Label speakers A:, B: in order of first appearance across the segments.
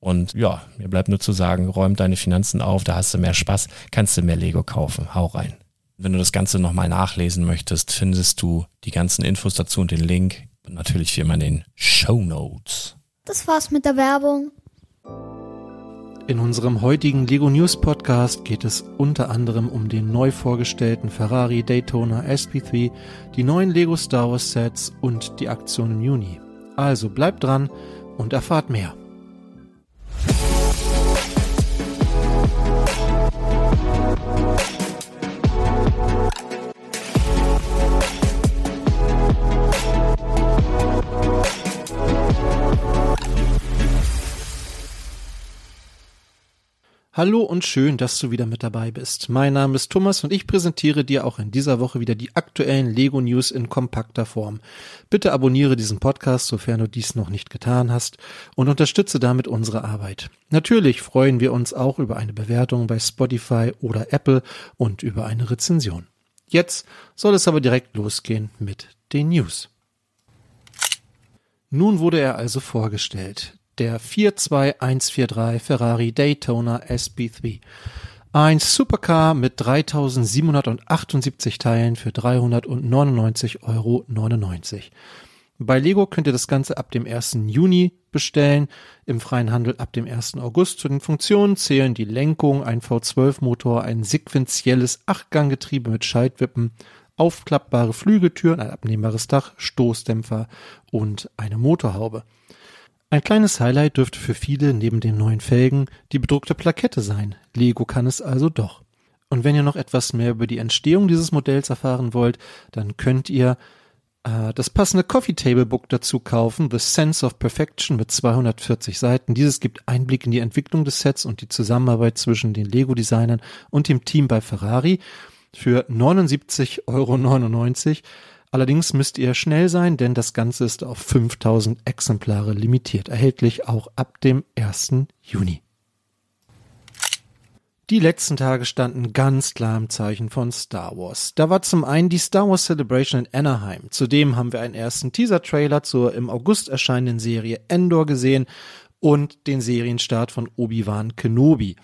A: Und ja, mir bleibt nur zu sagen, räum deine Finanzen auf, da hast du mehr Spaß, kannst du mehr Lego kaufen. Hau rein. Wenn du das Ganze nochmal nachlesen möchtest, findest du die ganzen Infos dazu und den Link. Und natürlich wie immer in den Show Notes.
B: Das war's mit der Werbung.
C: In unserem heutigen Lego News Podcast geht es unter anderem um den neu vorgestellten Ferrari Daytona SP3, die neuen Lego Star Wars Sets und die Aktion im Juni. Also bleibt dran und erfahrt mehr. Hallo und schön, dass du wieder mit dabei bist. Mein Name ist Thomas und ich präsentiere dir auch in dieser Woche wieder die aktuellen Lego News in kompakter Form. Bitte abonniere diesen Podcast, sofern du dies noch nicht getan hast und unterstütze damit unsere Arbeit. Natürlich freuen wir uns auch über eine Bewertung bei Spotify oder Apple und über eine Rezension. Jetzt soll es aber direkt losgehen mit den News. Nun wurde er also vorgestellt der 42143 Ferrari Daytona SP3. Ein Supercar mit 3778 Teilen für 399,99 Euro. Bei Lego könnt ihr das Ganze ab dem 1. Juni bestellen, im freien Handel ab dem 1. August. Zu den Funktionen zählen die Lenkung, ein V12-Motor, ein sequenzielles Achtganggetriebe mit Schaltwippen, aufklappbare Flügeltüren, ein abnehmbares Dach, Stoßdämpfer und eine Motorhaube. Ein kleines Highlight dürfte für viele neben den neuen Felgen die bedruckte Plakette sein. Lego kann es also doch. Und wenn ihr noch etwas mehr über die Entstehung dieses Modells erfahren wollt, dann könnt ihr äh, das passende Coffee Table Book dazu kaufen, The Sense of Perfection mit 240 Seiten. Dieses gibt Einblick in die Entwicklung des Sets und die Zusammenarbeit zwischen den Lego-Designern und dem Team bei Ferrari für 79,99 Euro. Allerdings müsst ihr schnell sein, denn das Ganze ist auf 5000 Exemplare limitiert, erhältlich auch ab dem 1. Juni. Die letzten Tage standen ganz klar im Zeichen von Star Wars. Da war zum einen die Star Wars Celebration in Anaheim. Zudem haben wir einen ersten Teaser-Trailer zur im August erscheinenden Serie Endor gesehen und den Serienstart von Obi-Wan Kenobi.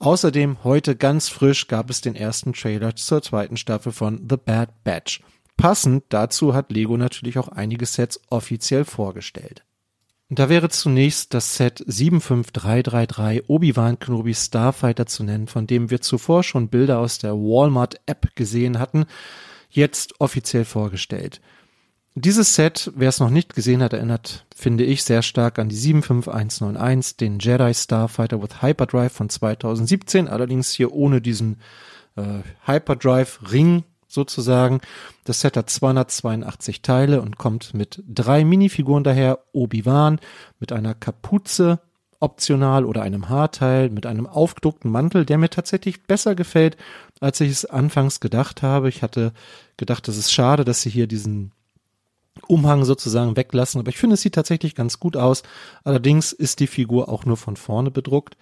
C: Außerdem heute ganz frisch gab es den ersten Trailer zur zweiten Staffel von The Bad Batch. Passend dazu hat Lego natürlich auch einige Sets offiziell vorgestellt. Da wäre zunächst das Set 75333 Obi-Wan Kenobi Starfighter zu nennen, von dem wir zuvor schon Bilder aus der Walmart App gesehen hatten, jetzt offiziell vorgestellt. Dieses Set, wer es noch nicht gesehen hat, erinnert, finde ich, sehr stark an die 75191, den Jedi Starfighter with Hyperdrive von 2017, allerdings hier ohne diesen äh, Hyperdrive Ring sozusagen. Das Set hat 282 Teile und kommt mit drei Minifiguren daher. Obi-Wan mit einer Kapuze optional oder einem Haarteil mit einem aufgedruckten Mantel, der mir tatsächlich besser gefällt, als ich es anfangs gedacht habe. Ich hatte gedacht, es ist schade, dass sie hier diesen Umhang sozusagen weglassen, aber ich finde, es sieht tatsächlich ganz gut aus. Allerdings ist die Figur auch nur von vorne bedruckt.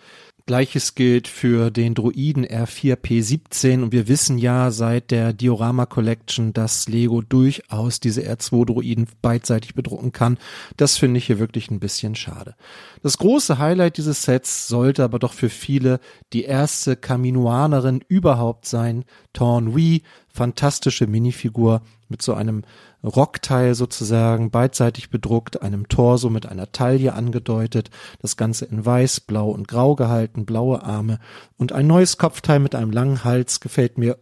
C: Gleiches gilt für den Droiden R4P17 und wir wissen ja seit der Diorama Collection, dass Lego durchaus diese R2 Droiden beidseitig bedrucken kann. Das finde ich hier wirklich ein bisschen schade. Das große Highlight dieses Sets sollte aber doch für viele die erste Kaminoanerin überhaupt sein, Torn Wee, fantastische Minifigur mit so einem Rockteil sozusagen beidseitig bedruckt, einem Torso mit einer Taille angedeutet, das Ganze in weiß, blau und grau gehalten, blaue Arme und ein neues Kopfteil mit einem langen Hals gefällt mir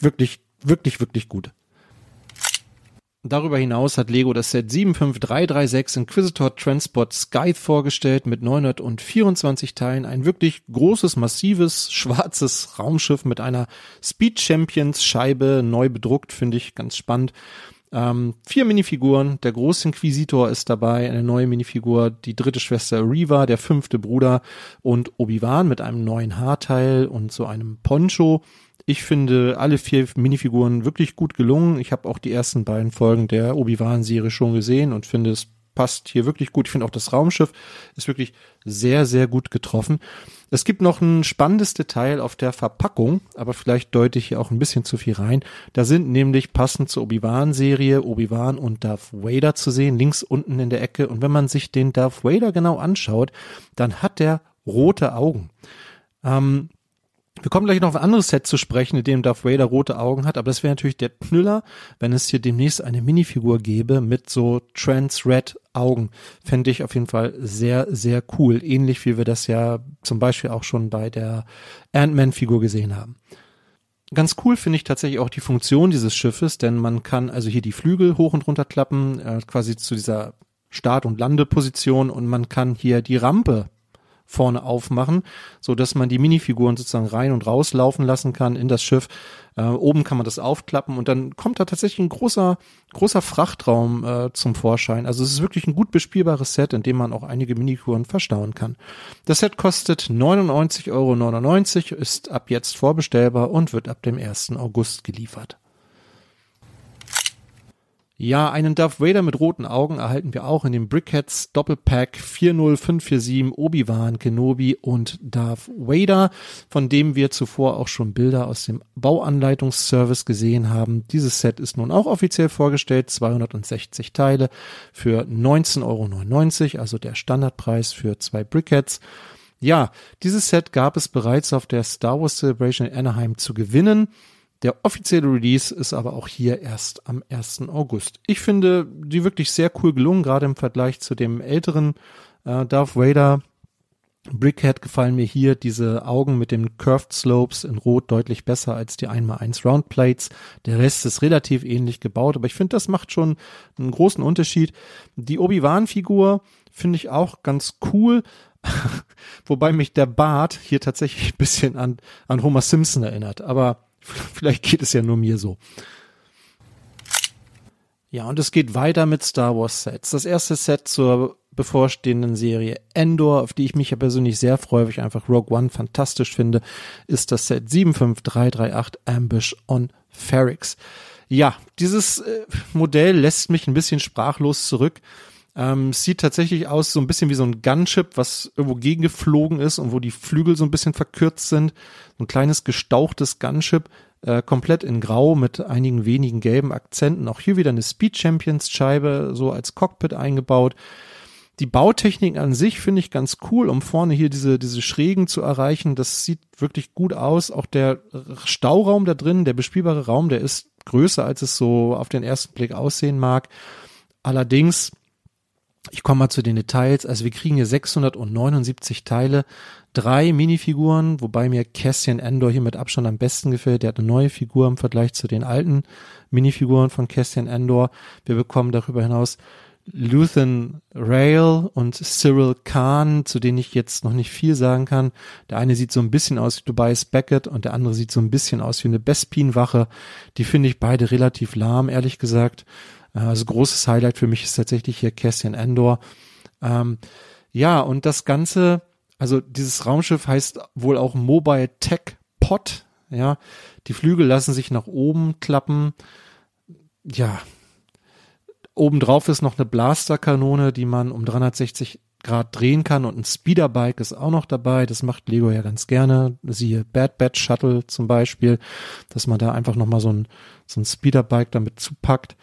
C: wirklich, wirklich, wirklich gut. Darüber hinaus hat Lego das Set 75336 Inquisitor Transport Scythe vorgestellt mit 924 Teilen. Ein wirklich großes, massives, schwarzes Raumschiff mit einer Speed Champions Scheibe neu bedruckt, finde ich ganz spannend. Ähm, vier Minifiguren, der Großinquisitor ist dabei, eine neue Minifigur, die dritte Schwester Reva, der fünfte Bruder und Obi-Wan mit einem neuen Haarteil und so einem Poncho. Ich finde alle vier Minifiguren wirklich gut gelungen. Ich habe auch die ersten beiden Folgen der Obi-Wan-Serie schon gesehen und finde es passt hier wirklich gut. Ich finde auch das Raumschiff ist wirklich sehr, sehr gut getroffen. Es gibt noch ein spannendes Detail auf der Verpackung, aber vielleicht deute ich hier auch ein bisschen zu viel rein. Da sind nämlich passend zur Obi-Wan-Serie Obi-Wan und Darth Vader zu sehen, links unten in der Ecke. Und wenn man sich den Darth Vader genau anschaut, dann hat der rote Augen. Ähm, wir kommen gleich noch auf ein anderes Set zu sprechen, in dem Darth Vader rote Augen hat, aber das wäre natürlich der Knüller, wenn es hier demnächst eine Minifigur gäbe mit so Trans-Red Augen. Fände ich auf jeden Fall sehr, sehr cool. Ähnlich wie wir das ja zum Beispiel auch schon bei der Ant-Man-Figur gesehen haben. Ganz cool finde ich tatsächlich auch die Funktion dieses Schiffes, denn man kann also hier die Flügel hoch und runter klappen, äh, quasi zu dieser Start- und Landeposition und man kann hier die Rampe vorne aufmachen, so dass man die Minifiguren sozusagen rein und raus laufen lassen kann in das Schiff. Äh, oben kann man das aufklappen und dann kommt da tatsächlich ein großer, großer Frachtraum äh, zum Vorschein. Also es ist wirklich ein gut bespielbares Set, in dem man auch einige Minifiguren verstauen kann. Das Set kostet 99,99 Euro, ist ab jetzt vorbestellbar und wird ab dem 1. August geliefert. Ja, einen Darth Vader mit roten Augen erhalten wir auch in dem Brickheads Doppelpack 40547 Obi-Wan Kenobi und Darth Vader, von dem wir zuvor auch schon Bilder aus dem Bauanleitungsservice gesehen haben. Dieses Set ist nun auch offiziell vorgestellt, 260 Teile für 19,99 Euro, also der Standardpreis für zwei Brickheads. Ja, dieses Set gab es bereits auf der Star Wars Celebration in Anaheim zu gewinnen. Der offizielle Release ist aber auch hier erst am 1. August. Ich finde die wirklich sehr cool gelungen, gerade im Vergleich zu dem älteren äh, Darth Vader. Brickhead gefallen mir hier diese Augen mit den Curved Slopes in Rot deutlich besser als die 1x1 Round Plates. Der Rest ist relativ ähnlich gebaut, aber ich finde, das macht schon einen großen Unterschied. Die Obi-Wan-Figur finde ich auch ganz cool, wobei mich der Bart hier tatsächlich ein bisschen an, an Homer Simpson erinnert. Aber Vielleicht geht es ja nur mir so. Ja, und es geht weiter mit Star Wars Sets. Das erste Set zur bevorstehenden Serie Endor, auf die ich mich ja persönlich sehr freue, weil ich einfach Rogue One fantastisch finde, ist das Set 75338 Ambush on Ferrix. Ja, dieses äh, Modell lässt mich ein bisschen sprachlos zurück. Ähm, sieht tatsächlich aus so ein bisschen wie so ein Gunship, was irgendwo gegengeflogen ist und wo die Flügel so ein bisschen verkürzt sind. So ein kleines gestauchtes Gunship, äh, komplett in Grau mit einigen wenigen gelben Akzenten. Auch hier wieder eine Speed Champions Scheibe so als Cockpit eingebaut. Die Bautechnik an sich finde ich ganz cool, um vorne hier diese, diese Schrägen zu erreichen. Das sieht wirklich gut aus. Auch der Stauraum da drin, der bespielbare Raum, der ist größer, als es so auf den ersten Blick aussehen mag. Allerdings, ich komme mal zu den Details. Also wir kriegen hier 679 Teile, drei Minifiguren, wobei mir Cassian Endor hier mit Abstand am besten gefällt. Der hat eine neue Figur im Vergleich zu den alten Minifiguren von Cassian Endor. Wir bekommen darüber hinaus Luthen Rail und Cyril Khan, zu denen ich jetzt noch nicht viel sagen kann. Der eine sieht so ein bisschen aus wie Tobias Beckett und der andere sieht so ein bisschen aus wie eine Bespin-Wache. Die finde ich beide relativ lahm, ehrlich gesagt. Äh, also großes Highlight für mich ist tatsächlich hier Cassian Endor. Ähm, ja, und das Ganze, also dieses Raumschiff heißt wohl auch Mobile Tech Pod. Ja, die Flügel lassen sich nach oben klappen. Ja, Obendrauf ist noch eine Blasterkanone, die man um 360 Grad drehen kann und ein Speederbike ist auch noch dabei. Das macht Lego ja ganz gerne. Siehe Bad Bad Shuttle zum Beispiel, dass man da einfach nochmal so ein, so ein Speederbike damit zupackt.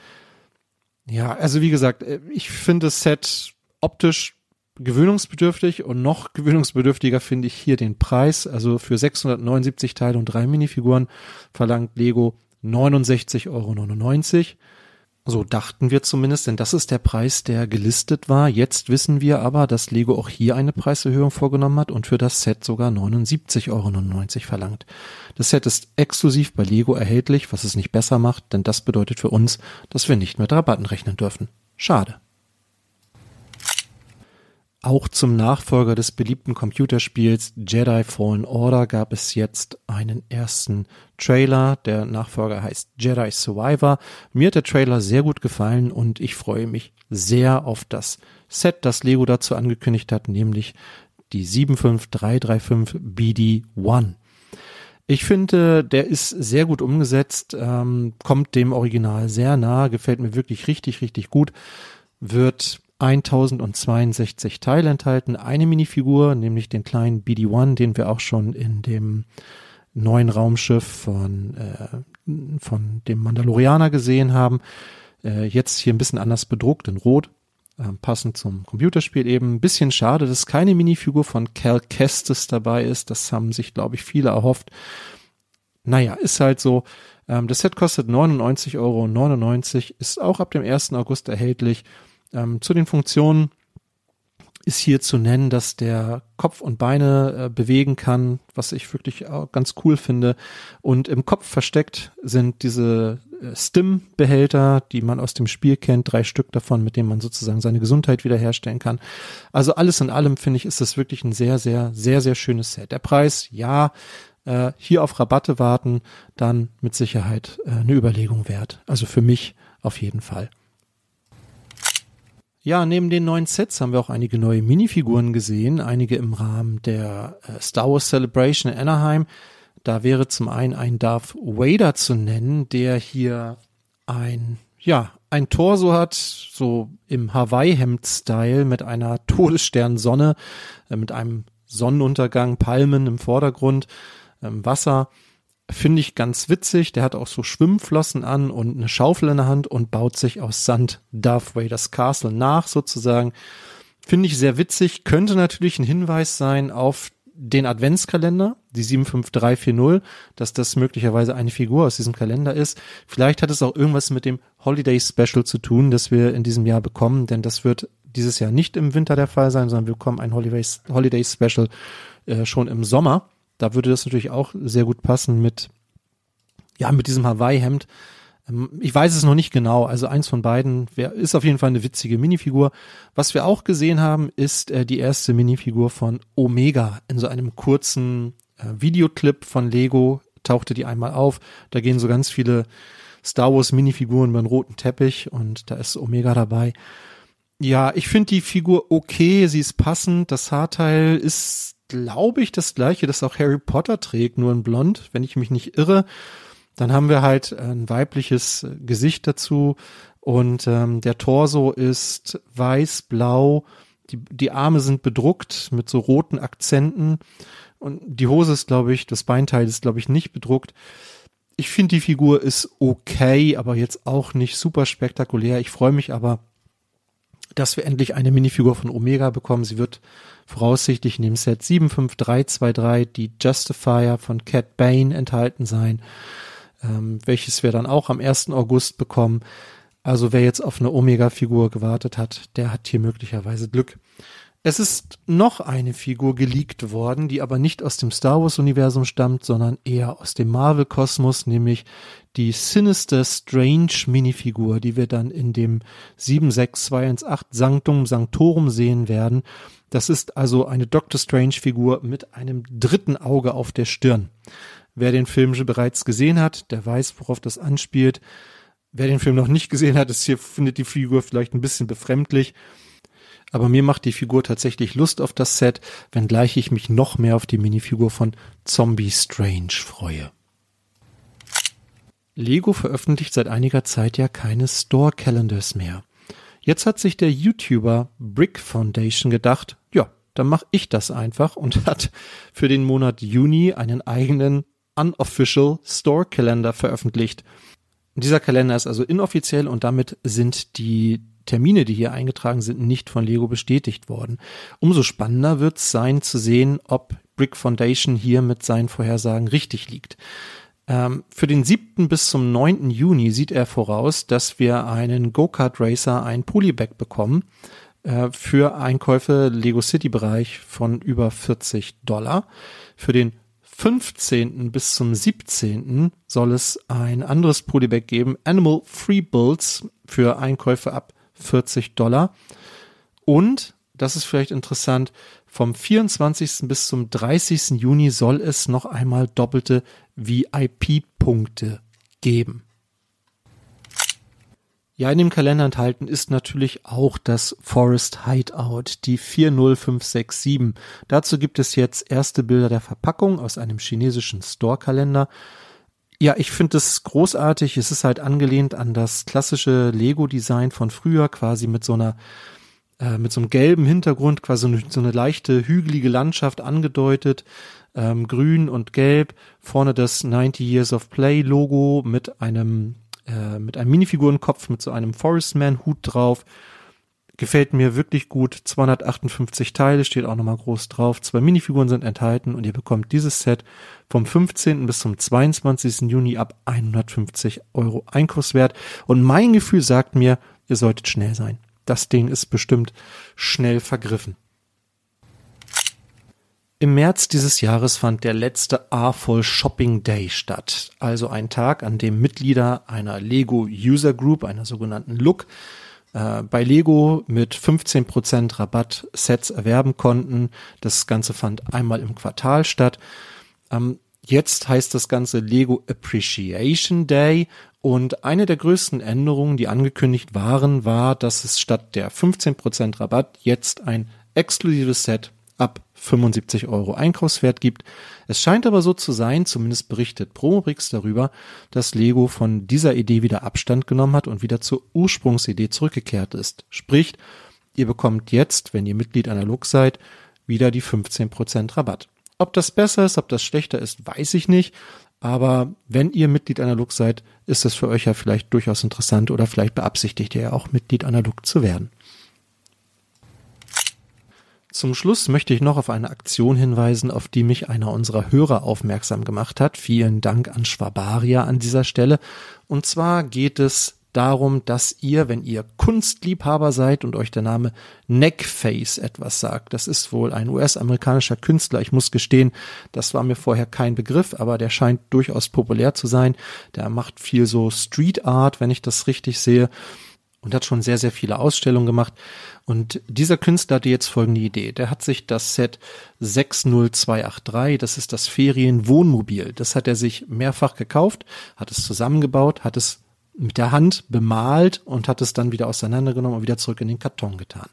C: Ja, also wie gesagt, äh, ich finde das Set optisch gewöhnungsbedürftig und noch gewöhnungsbedürftiger finde ich hier den Preis. Also für 679 Teile und drei Minifiguren verlangt Lego 69,99 Euro. So dachten wir zumindest, denn das ist der Preis, der gelistet war. Jetzt wissen wir aber, dass Lego auch hier eine Preiserhöhung vorgenommen hat und für das Set sogar 79,99 Euro verlangt. Das Set ist exklusiv bei Lego erhältlich, was es nicht besser macht, denn das bedeutet für uns, dass wir nicht mit Rabatten rechnen dürfen. Schade. Auch zum Nachfolger des beliebten Computerspiels Jedi Fallen Order gab es jetzt einen ersten Trailer. Der Nachfolger heißt Jedi Survivor. Mir hat der Trailer sehr gut gefallen und ich freue mich sehr auf das Set, das Lego dazu angekündigt hat, nämlich die 75335 BD-1. Ich finde, der ist sehr gut umgesetzt, ähm, kommt dem Original sehr nah, gefällt mir wirklich richtig, richtig gut, wird 1062 Teile enthalten, eine Minifigur, nämlich den kleinen BD-1, den wir auch schon in dem neuen Raumschiff von, äh, von dem Mandalorianer gesehen haben. Äh, jetzt hier ein bisschen anders bedruckt in Rot, äh, passend zum Computerspiel eben. Ein bisschen schade, dass keine Minifigur von Cal Kestis dabei ist. Das haben sich, glaube ich, viele erhofft. Naja, ist halt so. Ähm, das Set kostet 99,99 Euro, ist auch ab dem 1. August erhältlich ähm, zu den Funktionen ist hier zu nennen, dass der Kopf und Beine äh, bewegen kann, was ich wirklich auch ganz cool finde. Und im Kopf versteckt sind diese äh, Stim-Behälter, die man aus dem Spiel kennt, drei Stück davon, mit denen man sozusagen seine Gesundheit wiederherstellen kann. Also alles in allem finde ich, ist das wirklich ein sehr, sehr, sehr, sehr schönes Set. Der Preis, ja, äh, hier auf Rabatte warten, dann mit Sicherheit äh, eine Überlegung wert. Also für mich auf jeden Fall. Ja, neben den neuen Sets haben wir auch einige neue Minifiguren gesehen, einige im Rahmen der äh, Star Wars Celebration in Anaheim. Da wäre zum einen ein Darth Vader zu nennen, der hier ein, ja, ein Torso hat, so im Hawaii-Hemd-Style mit einer Todessternsonne, äh, mit einem Sonnenuntergang, Palmen im Vordergrund, ähm, Wasser Finde ich ganz witzig. Der hat auch so Schwimmflossen an und eine Schaufel in der Hand und baut sich aus Sand Darth Vader's Castle nach sozusagen. Finde ich sehr witzig. Könnte natürlich ein Hinweis sein auf den Adventskalender, die 75340, dass das möglicherweise eine Figur aus diesem Kalender ist. Vielleicht hat es auch irgendwas mit dem Holiday Special zu tun, das wir in diesem Jahr bekommen, denn das wird dieses Jahr nicht im Winter der Fall sein, sondern wir bekommen ein Holiday, Holiday Special äh, schon im Sommer. Da würde das natürlich auch sehr gut passen mit, ja, mit diesem Hawaii-Hemd. Ähm, ich weiß es noch nicht genau, also eins von beiden ist auf jeden Fall eine witzige Minifigur. Was wir auch gesehen haben, ist äh, die erste Minifigur von Omega in so einem kurzen äh, Videoclip von Lego tauchte die einmal auf. Da gehen so ganz viele Star Wars Minifiguren über einen roten Teppich und da ist Omega dabei. Ja, ich finde die Figur okay, sie ist passend. Das Haarteil ist, glaube ich, das gleiche, das auch Harry Potter trägt, nur in blond, wenn ich mich nicht irre. Dann haben wir halt ein weibliches Gesicht dazu und ähm, der Torso ist weiß-blau. Die, die Arme sind bedruckt mit so roten Akzenten und die Hose ist, glaube ich, das Beinteil ist, glaube ich, nicht bedruckt. Ich finde, die Figur ist okay, aber jetzt auch nicht super spektakulär. Ich freue mich aber, dass wir endlich eine Minifigur von Omega bekommen. Sie wird voraussichtlich in dem Set 75323 die Justifier von Cat Bane enthalten sein ähm, welches wir dann auch am 1. August bekommen. Also wer jetzt auf eine Omega-Figur gewartet hat, der hat hier möglicherweise Glück. Es ist noch eine Figur geleakt worden, die aber nicht aus dem Star Wars-Universum stammt, sondern eher aus dem Marvel-Kosmos, nämlich die Sinister Strange Minifigur, die wir dann in dem 76218 Sanctum Sanctorum sehen werden. Das ist also eine Doctor Strange-Figur mit einem dritten Auge auf der Stirn. Wer den Film bereits gesehen hat, der weiß, worauf das anspielt. Wer den Film noch nicht gesehen hat, ist hier, findet die Figur vielleicht ein bisschen befremdlich. Aber mir macht die Figur tatsächlich Lust auf das Set, wenngleich ich mich noch mehr auf die Minifigur von Zombie Strange freue. Lego veröffentlicht seit einiger Zeit ja keine Store Calendars mehr. Jetzt hat sich der YouTuber Brick Foundation gedacht, ja, dann mache ich das einfach und hat für den Monat Juni einen eigenen Unofficial Store Calendar veröffentlicht. Dieser Kalender ist also inoffiziell und damit sind die Termine, die hier eingetragen sind, nicht von Lego bestätigt worden. Umso spannender wird es sein zu sehen, ob Brick Foundation hier mit seinen Vorhersagen richtig liegt. Ähm, für den 7. bis zum 9. Juni sieht er voraus, dass wir einen Go-Kart Racer, ein Polybag bekommen äh, für Einkäufe Lego City Bereich von über 40 Dollar. Für den 15. bis zum 17. soll es ein anderes Polybag geben, Animal Free Builds für Einkäufe ab 40 Dollar. Und, das ist vielleicht interessant, vom 24. bis zum 30. Juni soll es noch einmal doppelte VIP-Punkte geben. Ja, in dem Kalender enthalten ist natürlich auch das Forest Hideout, die 40567. Dazu gibt es jetzt erste Bilder der Verpackung aus einem chinesischen Store-Kalender. Ja, ich finde es großartig. Es ist halt angelehnt an das klassische Lego-Design von früher, quasi mit so einer äh, mit so einem gelben Hintergrund, quasi so eine leichte hügelige Landschaft angedeutet, ähm, grün und gelb. Vorne das 90 Years of Play Logo mit einem äh, mit einem Minifigurenkopf mit so einem Forestman-Hut drauf. Gefällt mir wirklich gut. 258 Teile steht auch nochmal groß drauf. Zwei Minifiguren sind enthalten und ihr bekommt dieses Set vom 15. bis zum 22. Juni ab 150 Euro Einkaufswert. Und mein Gefühl sagt mir, ihr solltet schnell sein. Das Ding ist bestimmt schnell vergriffen. Im März dieses Jahres fand der letzte A-Voll Shopping Day statt, also ein Tag, an dem Mitglieder einer Lego User Group, einer sogenannten Look, äh, bei Lego mit 15% Rabatt Sets erwerben konnten. Das Ganze fand einmal im Quartal statt. Ähm, jetzt heißt das Ganze Lego Appreciation Day und eine der größten Änderungen, die angekündigt waren, war, dass es statt der 15% Rabatt jetzt ein exklusives Set ab 75 Euro Einkaufswert gibt. Es scheint aber so zu sein, zumindest berichtet Promobrix darüber, dass Lego von dieser Idee wieder Abstand genommen hat und wieder zur Ursprungsidee zurückgekehrt ist. Sprich, ihr bekommt jetzt, wenn ihr Mitglied Look seid, wieder die 15% Rabatt. Ob das besser ist, ob das schlechter ist, weiß ich nicht. Aber wenn ihr Mitglied Look seid, ist das für euch ja vielleicht durchaus interessant oder vielleicht beabsichtigt ihr ja auch Mitglied Look zu werden. Zum Schluss möchte ich noch auf eine Aktion hinweisen, auf die mich einer unserer Hörer aufmerksam gemacht hat. Vielen Dank an Schwabaria an dieser Stelle. Und zwar geht es darum, dass ihr, wenn ihr Kunstliebhaber seid und euch der Name Neckface etwas sagt, das ist wohl ein US-amerikanischer Künstler, ich muss gestehen, das war mir vorher kein Begriff, aber der scheint durchaus populär zu sein. Der macht viel so Street Art, wenn ich das richtig sehe und hat schon sehr, sehr viele Ausstellungen gemacht. Und dieser Künstler hatte jetzt folgende Idee. Der hat sich das Set 60283, das ist das Ferienwohnmobil, das hat er sich mehrfach gekauft, hat es zusammengebaut, hat es mit der Hand bemalt und hat es dann wieder auseinandergenommen und wieder zurück in den Karton getan.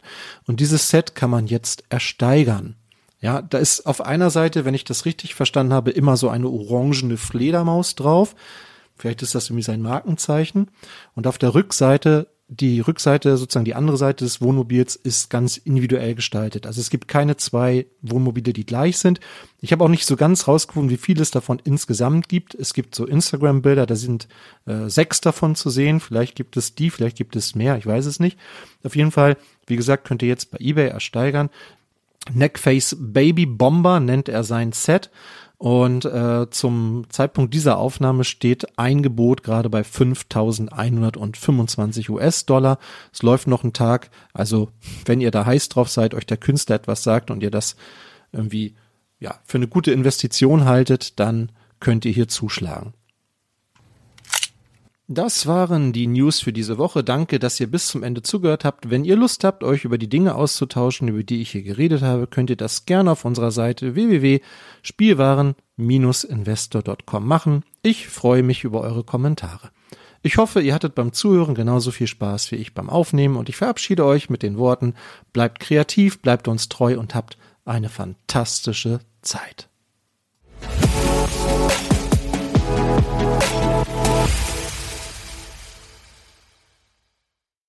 C: Und dieses Set kann man jetzt ersteigern. Ja, da ist auf einer Seite, wenn ich das richtig verstanden habe, immer so eine orangene Fledermaus drauf. Vielleicht ist das irgendwie sein Markenzeichen. Und auf der Rückseite die Rückseite, sozusagen die andere Seite des Wohnmobils ist ganz individuell gestaltet. Also es gibt keine zwei Wohnmobile, die gleich sind. Ich habe auch nicht so ganz rausgefunden, wie viel es davon insgesamt gibt. Es gibt so Instagram-Bilder, da sind äh, sechs davon zu sehen. Vielleicht gibt es die, vielleicht gibt es mehr, ich weiß es nicht. Auf jeden Fall, wie gesagt, könnt ihr jetzt bei eBay ersteigern. Neckface Baby Bomber nennt er sein Set. Und äh, zum Zeitpunkt dieser Aufnahme steht ein Gebot gerade bei 5.125 US-Dollar. Es läuft noch ein Tag. Also wenn ihr da heiß drauf seid, euch der Künstler etwas sagt und ihr das irgendwie ja für eine gute Investition haltet, dann könnt ihr hier zuschlagen. Das waren die News für diese Woche. Danke, dass ihr bis zum Ende zugehört habt. Wenn ihr Lust habt, euch über die Dinge auszutauschen, über die ich hier geredet habe, könnt ihr das gerne auf unserer Seite www.spielwaren-investor.com machen. Ich freue mich über eure Kommentare. Ich hoffe, ihr hattet beim Zuhören genauso viel Spaß wie ich beim Aufnehmen und ich verabschiede euch mit den Worten, bleibt kreativ, bleibt uns treu und habt eine fantastische Zeit.